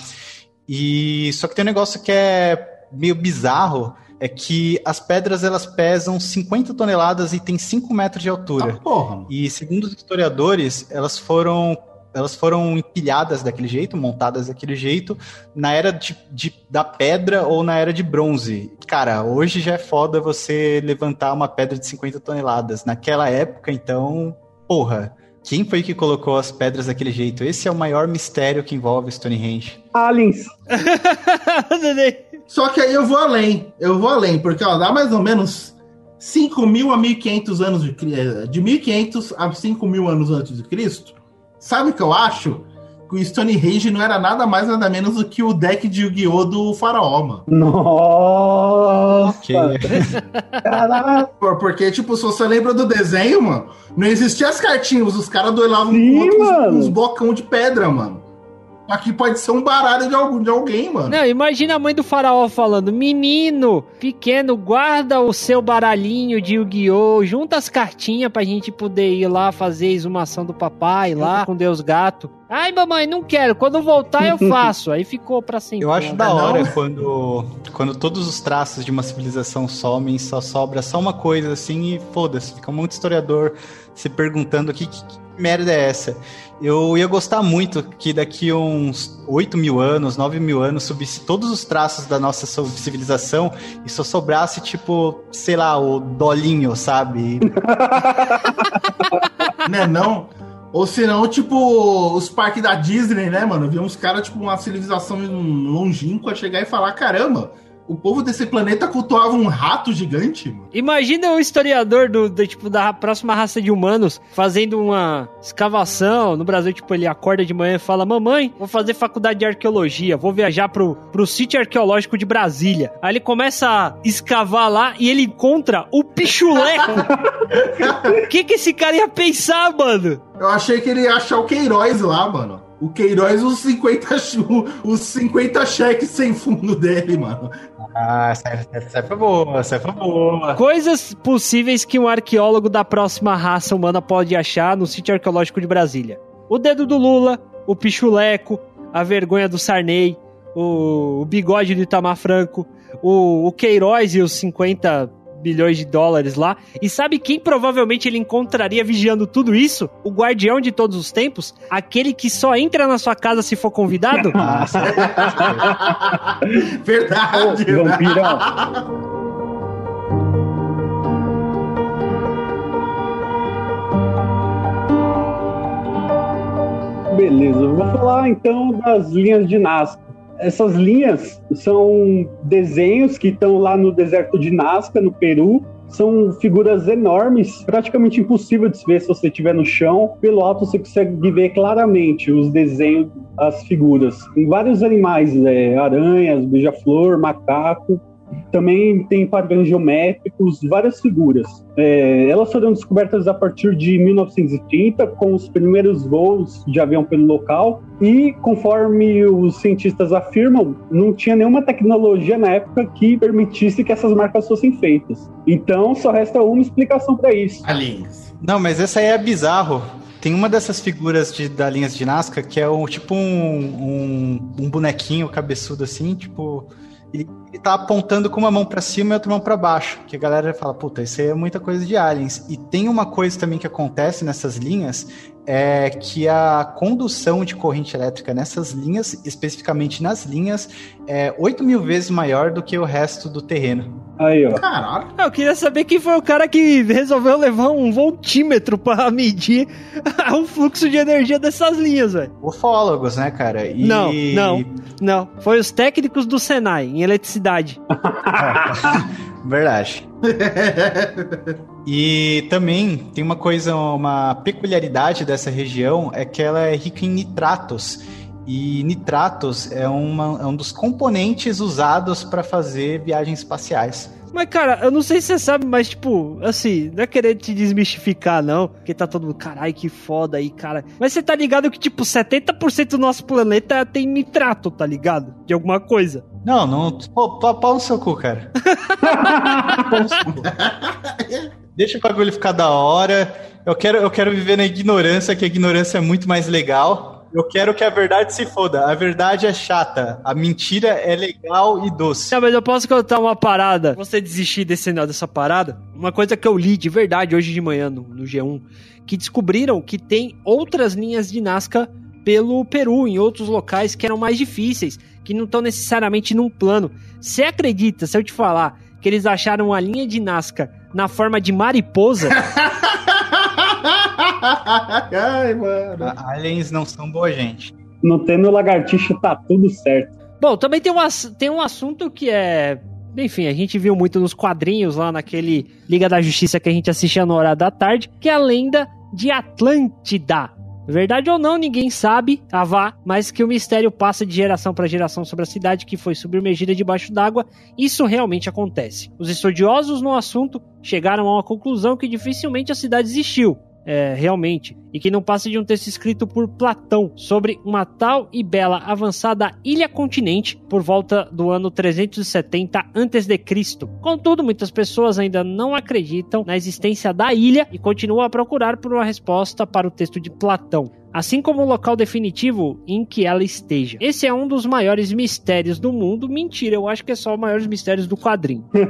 E só que tem um negócio que é meio bizarro, é que as pedras elas pesam 50 toneladas e tem 5 metros de altura.
Ah, porra.
E segundo os historiadores, elas foram elas foram empilhadas daquele jeito, montadas daquele jeito, na era de, de, da pedra ou na era de bronze. Cara, hoje já é foda você levantar uma pedra de 50 toneladas. Naquela época, então, porra, quem foi que colocou as pedras daquele jeito? Esse é o maior mistério que envolve Stonehenge.
Aliens.
Só que aí eu vou além. Eu vou além, porque ó, dá mais ou menos 5 mil a 1.500 anos de De 1.500 a 5 mil anos antes de Cristo. Sabe o que eu acho? Que o Stonehenge não era nada mais nada menos do que o deck de Yu-Gi-Oh! do faraó, mano.
Nossa!
Por- Porque, tipo, se você lembra do desenho, mano, não existia as cartinhas, os caras duelavam
Sim,
com outros, uns bocão de pedra, mano. Aqui pode ser um baralho de, algum, de alguém, mano.
Não, imagina a mãe do faraó falando: Menino, pequeno, guarda o seu baralhinho de Yu-Gi-Oh! Junta as cartinhas pra gente poder ir lá fazer a exumação do papai lá com Deus Gato. Ai, mamãe, não quero. Quando voltar eu faço. Aí ficou pra sempre.
Eu acho
lá.
da
Não?
hora quando, quando todos os traços de uma civilização somem, só sobra só uma coisa assim e foda-se. Fica um monte de historiador se perguntando que, que, que merda é essa. Eu ia gostar muito que daqui uns 8 mil anos, 9 mil anos, subisse todos os traços da nossa civilização e só sobrasse, tipo, sei lá, o dolinho, sabe?
né, não? Ou senão, tipo, os parques da Disney, né, mano? Viu uns caras, tipo, uma civilização longínqua chegar e falar: caramba, o povo desse planeta cultuava um rato gigante, mano.
Imagina o historiador do, do, tipo da próxima raça de humanos fazendo uma escavação no Brasil, tipo ele acorda de manhã e fala: "Mamãe, vou fazer faculdade de arqueologia, vou viajar pro, pro sítio arqueológico de Brasília". Aí ele começa a escavar lá e ele encontra o pichuleco. O que que esse cara ia pensar, mano?
Eu achei que ele ia achar o Queiroz lá, mano. O Queiroz, os 50, chu- os 50 cheques sem fundo dele, mano.
Ah, essa, essa foi boa, essa foi boa.
Coisas possíveis que um arqueólogo da próxima raça humana pode achar no sítio arqueológico de Brasília. O dedo do Lula, o pichuleco, a vergonha do Sarney, o, o bigode do Itamar Franco, o, o Queiroz e os 50 bilhões de dólares lá. E sabe quem provavelmente ele encontraria vigiando tudo isso? O guardião de todos os tempos? Aquele que só entra na sua casa se for convidado?
Nossa,
Verdade,
Ô,
né?
vampirão. Beleza, eu vou falar então das linhas de Nazca. Essas linhas são desenhos que estão lá no deserto de Nazca, no Peru. São figuras enormes, praticamente impossível de se ver se você estiver no chão. Pelo alto você consegue ver claramente os desenhos, as figuras. Tem vários animais, é, aranhas, beija-flor, macaco. Também tem padrões geométricos, várias figuras. É, elas foram descobertas a partir de 1930, com os primeiros voos de avião pelo local. E, conforme os cientistas afirmam, não tinha nenhuma tecnologia na época que permitisse que essas marcas fossem feitas. Então, só resta uma explicação para isso.
Aliens.
Não, mas essa aí é bizarro. Tem uma dessas figuras de, da linhas de Nazca que é um, tipo um, um, um bonequinho cabeçudo assim, tipo. ele, ele tá apontando com uma mão para cima e outra mão para baixo. Que a galera fala, puta, isso aí é muita coisa de aliens. E tem uma coisa também que acontece nessas linhas, é que a condução de corrente elétrica nessas linhas, especificamente nas linhas, é 8 mil vezes maior do que o resto do terreno.
Aí, ó.
Caralho.
Eu queria saber quem foi o cara que resolveu levar um voltímetro pra medir o fluxo de energia dessas linhas, velho.
Ufólogos, né, cara? E-
Não, não. Não, foi os técnicos do Senai em eletricidade.
Verdade. E também tem uma coisa, uma peculiaridade dessa região é que ela é rica em nitratos. E nitratos é, uma- é um dos componentes usados para fazer viagens espaciais.
Mas, cara, eu não sei se você sabe, mas, tipo, assim, não é querer te desmistificar, não. Porque tá todo mundo, carai, que foda aí, cara. Mas você tá ligado que, tipo, 70% do nosso planeta tem nitrato, tá ligado? De alguma coisa.
Não, não. Pô, pau pau no seu cu, cara. Pau no seu cu. Deixa o bagulho ficar da hora. Eu quero, eu quero viver na ignorância, que a ignorância é muito mais legal. Eu quero que a verdade se foda. A verdade é chata. A mentira é legal e doce.
Não, mas eu posso contar uma parada. Você desistir desse, dessa parada? Uma coisa que eu li de verdade hoje de manhã no, no G1, que descobriram que tem outras linhas de Nazca pelo Peru, em outros locais que eram mais difíceis, que não estão necessariamente num plano. Você acredita, se eu te falar, que eles acharam uma linha de Nazca na forma de mariposa?
Ai, mano.
A- Aliens não são boa gente.
Não tendo lagartixa, tá tudo certo.
Bom, também tem um, tem um assunto que é. Enfim, a gente viu muito nos quadrinhos lá naquele Liga da Justiça que a gente assistia no horário da tarde, que é a lenda de Atlântida. Verdade ou não, ninguém sabe, avá, mas que o mistério passa de geração para geração sobre a cidade que foi submergida debaixo d'água. Isso realmente acontece. Os estudiosos no assunto chegaram a uma conclusão que dificilmente a cidade existiu. É, realmente, e que não passa de um texto escrito por Platão sobre uma tal e bela avançada ilha-continente por volta do ano 370 a.C. Contudo, muitas pessoas ainda não acreditam na existência da ilha e continuam a procurar por uma resposta para o texto de Platão. Assim como o local definitivo em que ela esteja. Esse é um dos maiores mistérios do mundo. Mentira, eu acho que é só os maiores mistérios do quadrinho.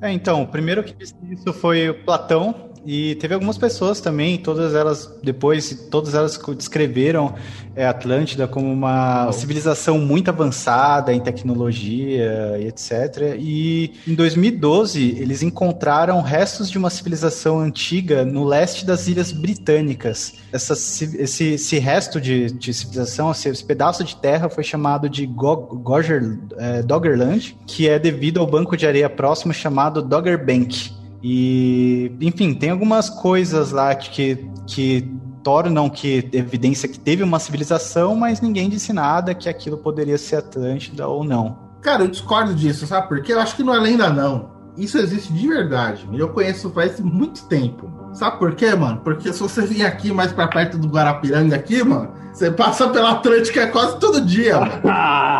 É, então, o primeiro que disse isso foi Platão. E teve algumas pessoas também, todas elas, depois, todas elas descreveram é, Atlântida como uma civilização muito avançada em tecnologia e etc. E em 2012, eles encontraram restos de uma civilização antiga no leste das Ilhas Britânicas. Essa, esse, esse resto de, de civilização, esse, esse pedaço de terra foi chamado de Go- Goger, é, Doggerland, que é devido ao banco de areia próximo chamado Dogger Bank. E, enfim, tem algumas coisas lá que, que tornam que evidência que teve uma civilização, mas ninguém disse nada que aquilo poderia ser Atlântida ou não.
Cara, eu discordo disso, sabe? Porque eu acho que não é lenda, não. Isso existe de verdade. Eu conheço faz muito tempo. Sabe por quê, mano? Porque se você vir aqui mais pra perto do Guarapiranga aqui, mano, você passa pela Atlântica quase todo dia, mano.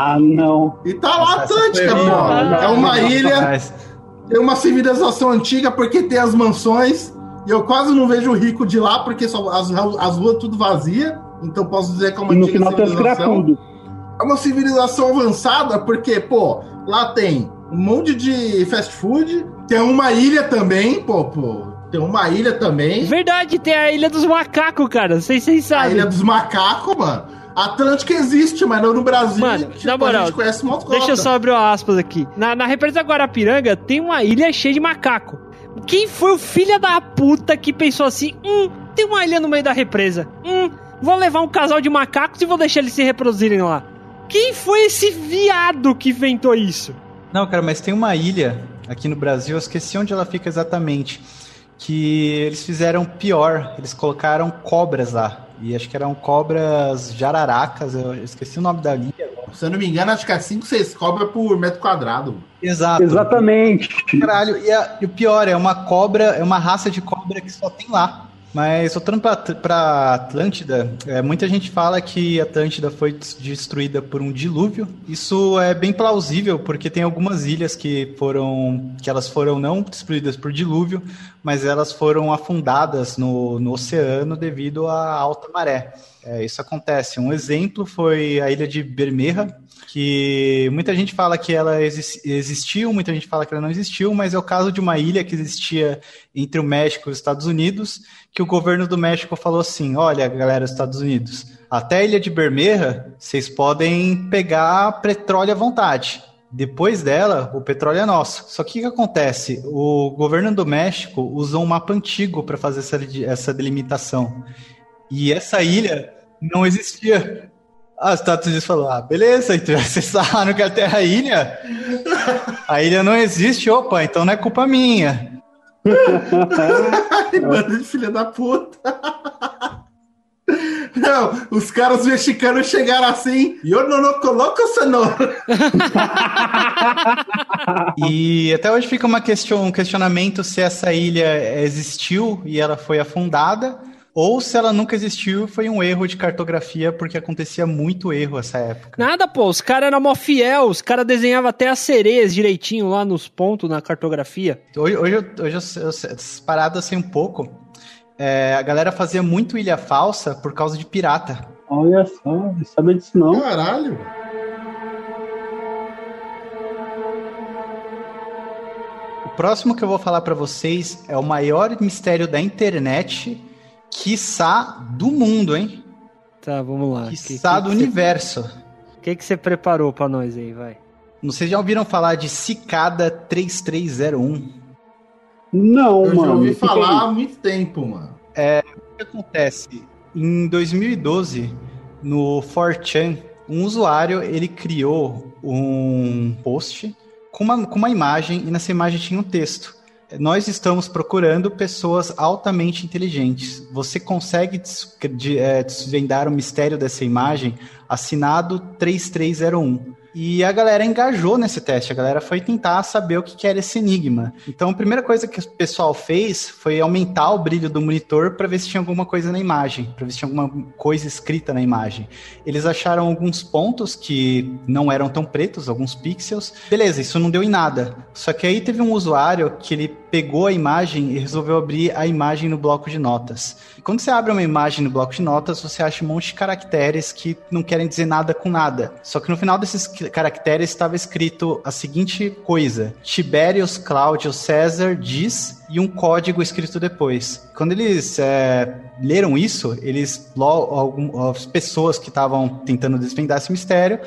Ah, não.
E tá lá a Atlântica, pô. É uma ilha,
Mas,
tem uma civilização antiga porque tem as mansões. E eu quase não vejo o rico de lá porque só as, as ruas tudo vazia. Então posso dizer que é uma
E no
antiga
final tem os
civilização.
tudo.
É uma civilização avançada, porque, pô, lá tem um monte de fast food, tem uma ilha também, pô, pô. Tem uma ilha também.
Verdade, tem a Ilha dos Macacos, cara. Não sei se vocês
A
sabem.
ilha dos macacos, mano. Atlântica existe, mas não no Brasil.
Mano,
tipo,
na moral,
a gente conhece uma
Deixa eu só abrir uma aspas aqui. Na, na represa Guarapiranga tem uma ilha cheia de macaco. Quem foi o filho da puta que pensou assim: hum, tem uma ilha no meio da represa. Hum, vou levar um casal de macacos e vou deixar eles se reproduzirem lá. Quem foi esse viado que inventou isso?
não, cara, mas tem uma ilha aqui no Brasil, eu esqueci onde ela fica exatamente, que eles fizeram pior, eles colocaram cobras lá. E acho que eram cobras jararacas, eu esqueci o nome da ilha.
Se eu não me engano, acho que é 5, 6 cobras por metro quadrado.
Exato.
Exatamente.
Caralho, e, a- e o pior, é uma cobra, é uma raça de cobra que só tem lá. Mas voltando para Atlântida, é, muita gente fala que Atlântida foi destruída por um dilúvio. Isso é bem plausível porque tem algumas ilhas que foram que elas foram não destruídas por dilúvio, mas elas foram afundadas no, no oceano devido à alta maré. É, isso acontece. Um exemplo foi a ilha de Bermeja, que muita gente fala que ela existiu, muita gente fala que ela não existiu, mas é o caso de uma ilha que existia entre o México e os Estados Unidos, que o governo do México falou assim: olha, galera dos Estados Unidos, até a ilha de Bermeja, vocês podem pegar petróleo à vontade. Depois dela, o petróleo é nosso. Só que o que acontece? O governo do México usou um mapa antigo para fazer essa, essa delimitação. E essa ilha não existia. Ah, os Estados Unidos falou: ah, beleza, então vocês falaram que a Terra é ilha. A ilha não existe, opa, então não é culpa minha.
Ai, mano, filha da puta. Não, os caras mexicanos chegaram assim, eu não, não coloco cenoura.
e até hoje fica uma question, um questionamento se essa ilha existiu e ela foi afundada, ou se ela nunca existiu foi um erro de cartografia, porque acontecia muito erro nessa época.
Nada, pô, os caras eram mó fiel, os caras desenhavam até as sereias direitinho lá nos pontos na cartografia.
Hoje, hoje, hoje eu, eu, eu parado assim um pouco, é, a galera fazia muito ilha falsa por causa de pirata.
Olha só, não sabia disso não.
Caralho.
O próximo que eu vou falar para vocês é o maior mistério da internet, quiçá do mundo, hein?
Tá, vamos lá.
Quiçá que, que do que universo.
O que, que você preparou para nós aí, vai?
Vocês já ouviram falar de Cicada 3301?
Não, eu mano. Eu já
ouvi falar há muito tempo, mano.
É, o que acontece? Em 2012, no 4chan, um usuário ele criou um post com uma, com uma imagem e nessa imagem tinha um texto. Nós estamos procurando pessoas altamente inteligentes. Você consegue é, desvendar o mistério dessa imagem? Assinado 3301. E a galera engajou nesse teste, a galera foi tentar saber o que era esse enigma. Então, a primeira coisa que o pessoal fez foi aumentar o brilho do monitor para ver se tinha alguma coisa na imagem, para ver se tinha alguma coisa escrita na imagem. Eles acharam alguns pontos que não eram tão pretos, alguns pixels. Beleza, isso não deu em nada. Só que aí teve um usuário que ele pegou a imagem e resolveu abrir a imagem no bloco de notas. Quando você abre uma imagem no bloco de notas, você acha um monte de caracteres que não querem dizer nada com nada. Só que no final desses caracteres estava escrito a seguinte coisa: Tiberius Cláudio César diz e um código escrito depois. Quando eles é, leram isso, eles, logo, as pessoas que estavam tentando desvendar esse mistério,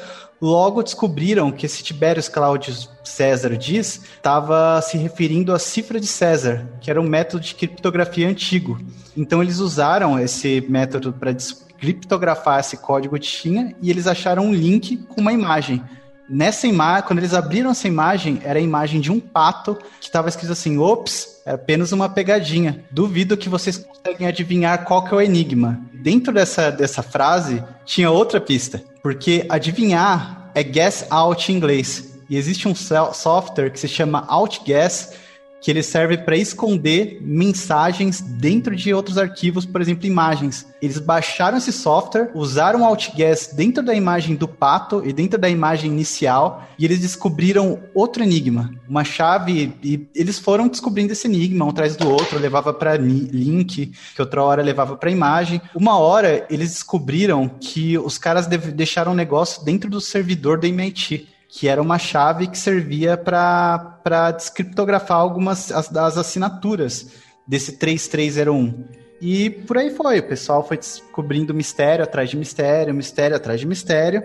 logo descobriram que esse Tiberius Cláudio César diz estava se referindo à cifra de César, que era um método de criptografia antigo. Então eles usaram esse método para criptografar esse código de tinha e eles acharam um link com uma imagem. Nessa imagem, quando eles abriram essa imagem, era a imagem de um pato que estava escrito assim: ops, é apenas uma pegadinha. Duvido que vocês conseguem adivinhar qual que é o enigma. Dentro dessa, dessa frase tinha outra pista, porque adivinhar é guess out em inglês. E existe um software que se chama OutGuess que ele serve para esconder mensagens dentro de outros arquivos, por exemplo, imagens. Eles baixaram esse software, usaram o Outguess dentro da imagem do pato e dentro da imagem inicial, e eles descobriram outro enigma, uma chave, e eles foram descobrindo esse enigma um atrás do outro, levava para link, que outra hora levava para imagem. Uma hora eles descobriram que os caras deixaram um negócio dentro do servidor do MIT que era uma chave que servia para descriptografar algumas as, das assinaturas desse 3301. E por aí foi, o pessoal foi descobrindo mistério atrás de mistério, mistério atrás de mistério,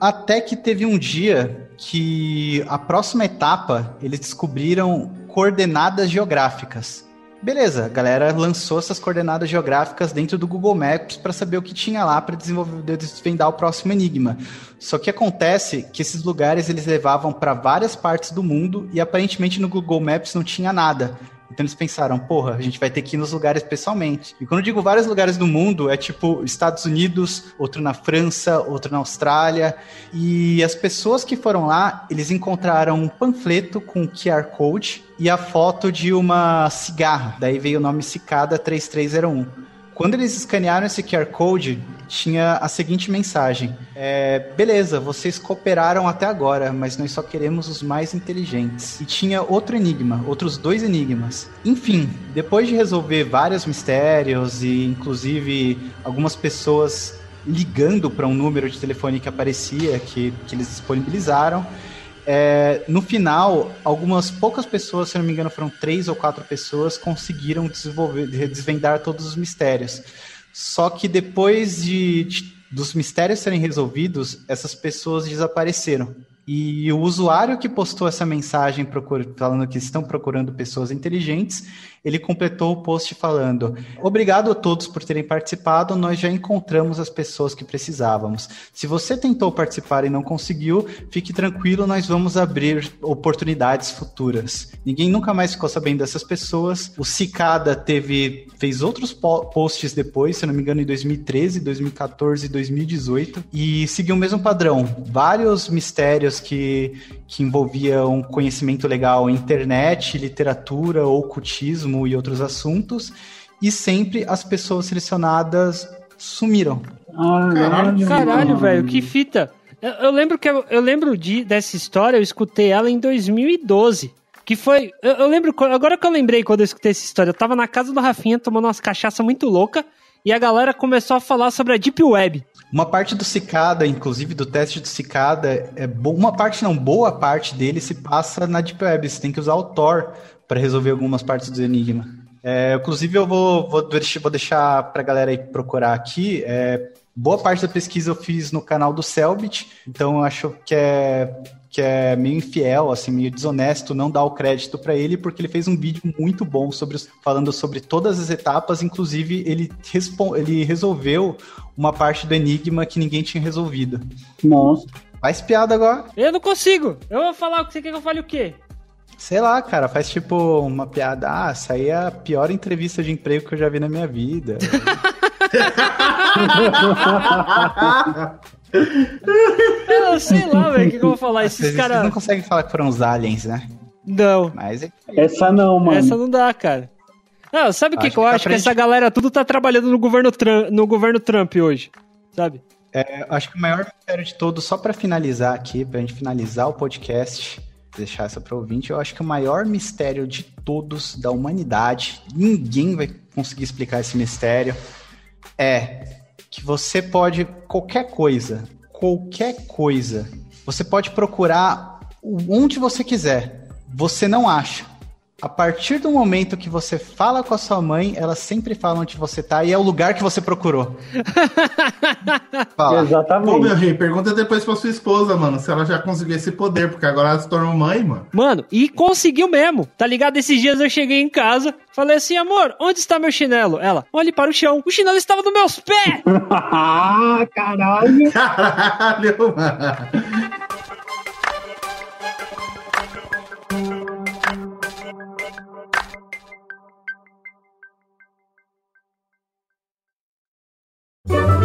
até que teve um dia que a próxima etapa eles descobriram coordenadas geográficas. Beleza, a galera lançou essas coordenadas geográficas dentro do Google Maps para saber o que tinha lá para desenvolver, desvendar o próximo enigma. Só que acontece que esses lugares eles levavam para várias partes do mundo e aparentemente no Google Maps não tinha nada. Então eles pensaram, porra, a gente vai ter que ir nos lugares pessoalmente. E quando eu digo vários lugares do mundo, é tipo Estados Unidos, outro na França, outro na Austrália. E as pessoas que foram lá, eles encontraram um panfleto com QR Code e a foto de uma cigarra. Daí veio o nome Cicada 3301. Quando eles escanearam esse QR Code, tinha a seguinte mensagem: é, Beleza, vocês cooperaram até agora, mas nós só queremos os mais inteligentes. E tinha outro enigma, outros dois enigmas. Enfim, depois de resolver vários mistérios e inclusive algumas pessoas ligando para um número de telefone que aparecia, que, que eles disponibilizaram, é, no final, algumas poucas pessoas, se não me engano, foram três ou quatro pessoas, conseguiram desvendar todos os mistérios. Só que depois de, de dos mistérios serem resolvidos, essas pessoas desapareceram. E o usuário que postou essa mensagem falando que estão procurando pessoas inteligentes, ele completou o post falando: Obrigado a todos por terem participado, nós já encontramos as pessoas que precisávamos. Se você tentou participar e não conseguiu, fique tranquilo, nós vamos abrir oportunidades futuras. Ninguém nunca mais ficou sabendo dessas pessoas. O Cicada teve fez outros posts depois, se não me engano, em 2013, 2014 e 2018, e seguiu o mesmo padrão. Vários mistérios que, que envolviam conhecimento legal internet, literatura, ocultismo e outros assuntos, e sempre as pessoas selecionadas sumiram.
Caralho, Caralho velho, que fita! Eu, eu lembro que eu, eu lembro de, dessa história, eu escutei ela em 2012. Que foi. Eu, eu, lembro. Agora que eu lembrei quando eu escutei essa história, eu tava na casa do Rafinha tomando umas cachaça muito louca. E a galera começou a falar sobre a Deep Web.
Uma parte do Cicada, inclusive do teste do Cicada, é uma parte não, boa parte dele se passa na Deep Web. Você tem que usar o Tor para resolver algumas partes do Enigma. É, inclusive, eu vou, vou, vou deixar para a galera aí procurar aqui. É, boa parte da pesquisa eu fiz no canal do Selbit, então eu acho que é que é meio infiel, assim, meio desonesto não dar o crédito para ele, porque ele fez um vídeo muito bom sobre falando sobre todas as etapas, inclusive ele, ele resolveu uma parte do enigma que ninguém tinha resolvido.
Nossa.
Faz piada agora.
Eu não consigo. Eu vou falar, você quer que eu fale o quê?
Sei lá, cara, faz tipo uma piada. Ah, essa aí é a pior entrevista de emprego que eu já vi na minha vida.
eu sei lá, velho, o que, que, eu vou falar? Esses caras.
não conseguem falar que foram os aliens, né?
Não.
Mas é...
Essa não, mano.
Essa não dá, cara. Não, sabe o que, que, eu acho? Que essa galera tudo tá trabalhando no governo, Trump, no governo Trump hoje, sabe?
É, acho que o maior mistério de todos, só para finalizar aqui, pra gente finalizar o podcast, deixar essa para ouvinte, eu acho que o maior mistério de todos da humanidade, ninguém vai conseguir explicar esse mistério, é que você pode qualquer coisa, qualquer coisa, você pode procurar onde você quiser, você não acha. A partir do momento que você fala com a sua mãe, ela sempre fala onde você tá e é o lugar que você procurou.
fala. Exatamente. Pô,
meu rei, pergunta depois pra sua esposa, mano, se ela já conseguiu esse poder, porque agora ela se tornou mãe, mano.
Mano, e conseguiu mesmo, tá ligado? Esses dias eu cheguei em casa, falei assim, amor, onde está meu chinelo? Ela, olhe para o chão. O chinelo estava nos meus pés!
ah, caralho!
Caralho, mano.